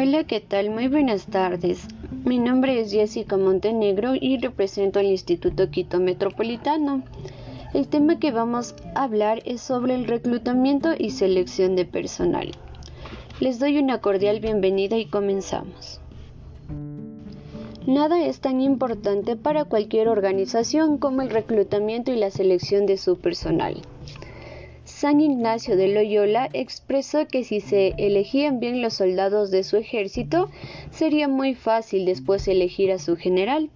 Hola, ¿qué tal? Muy buenas tardes. Mi nombre es Jessica Montenegro y represento al Instituto Quito Metropolitano. El tema que vamos a hablar es sobre el reclutamiento y selección de personal. Les doy una cordial bienvenida y comenzamos. Nada es tan importante para cualquier organización como el reclutamiento y la selección de su personal. San Ignacio de Loyola expresó que si se elegían bien los soldados de su ejército, sería muy fácil después elegir a su general.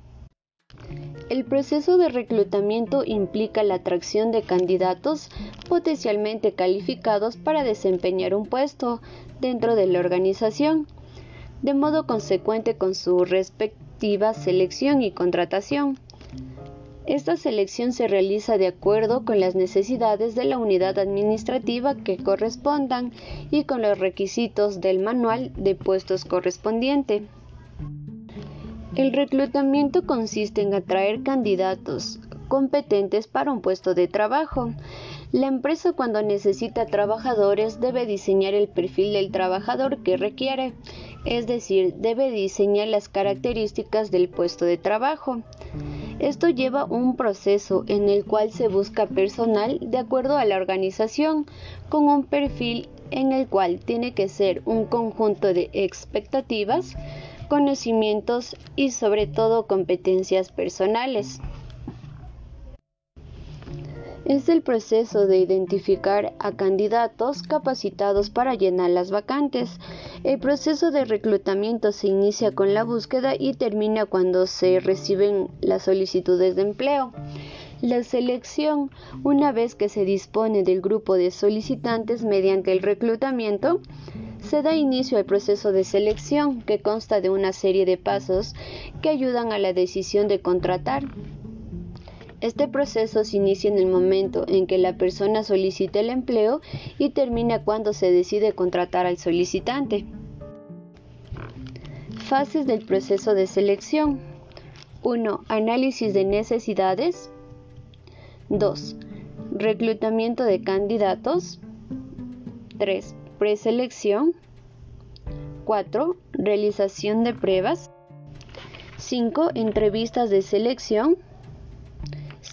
El proceso de reclutamiento implica la atracción de candidatos potencialmente calificados para desempeñar un puesto dentro de la organización, de modo consecuente con su respectiva selección y contratación. Esta selección se realiza de acuerdo con las necesidades de la unidad administrativa que correspondan y con los requisitos del manual de puestos correspondiente. El reclutamiento consiste en atraer candidatos competentes para un puesto de trabajo. La empresa cuando necesita trabajadores debe diseñar el perfil del trabajador que requiere, es decir, debe diseñar las características del puesto de trabajo. Esto lleva un proceso en el cual se busca personal de acuerdo a la organización con un perfil en el cual tiene que ser un conjunto de expectativas, conocimientos y sobre todo competencias personales es el proceso de identificar a candidatos capacitados para llenar las vacantes. El proceso de reclutamiento se inicia con la búsqueda y termina cuando se reciben las solicitudes de empleo. La selección, una vez que se dispone del grupo de solicitantes mediante el reclutamiento, se da inicio al proceso de selección que consta de una serie de pasos que ayudan a la decisión de contratar. Este proceso se inicia en el momento en que la persona solicita el empleo y termina cuando se decide contratar al solicitante. Fases del proceso de selección. 1. Análisis de necesidades. 2. Reclutamiento de candidatos. 3. Preselección. 4. Realización de pruebas. 5. Entrevistas de selección.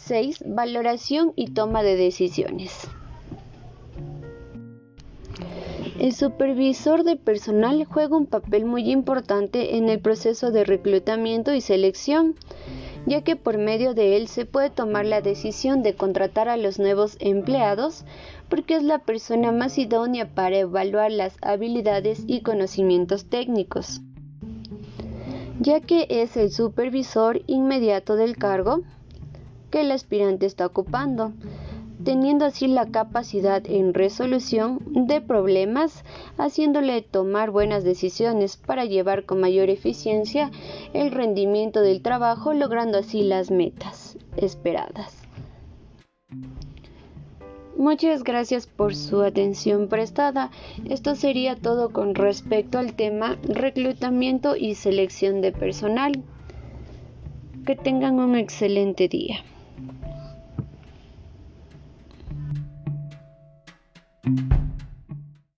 6. Valoración y toma de decisiones. El supervisor de personal juega un papel muy importante en el proceso de reclutamiento y selección, ya que por medio de él se puede tomar la decisión de contratar a los nuevos empleados porque es la persona más idónea para evaluar las habilidades y conocimientos técnicos, ya que es el supervisor inmediato del cargo que el aspirante está ocupando, teniendo así la capacidad en resolución de problemas, haciéndole tomar buenas decisiones para llevar con mayor eficiencia el rendimiento del trabajo, logrando así las metas esperadas. Muchas gracias por su atención prestada. Esto sería todo con respecto al tema reclutamiento y selección de personal. Que tengan un excelente día.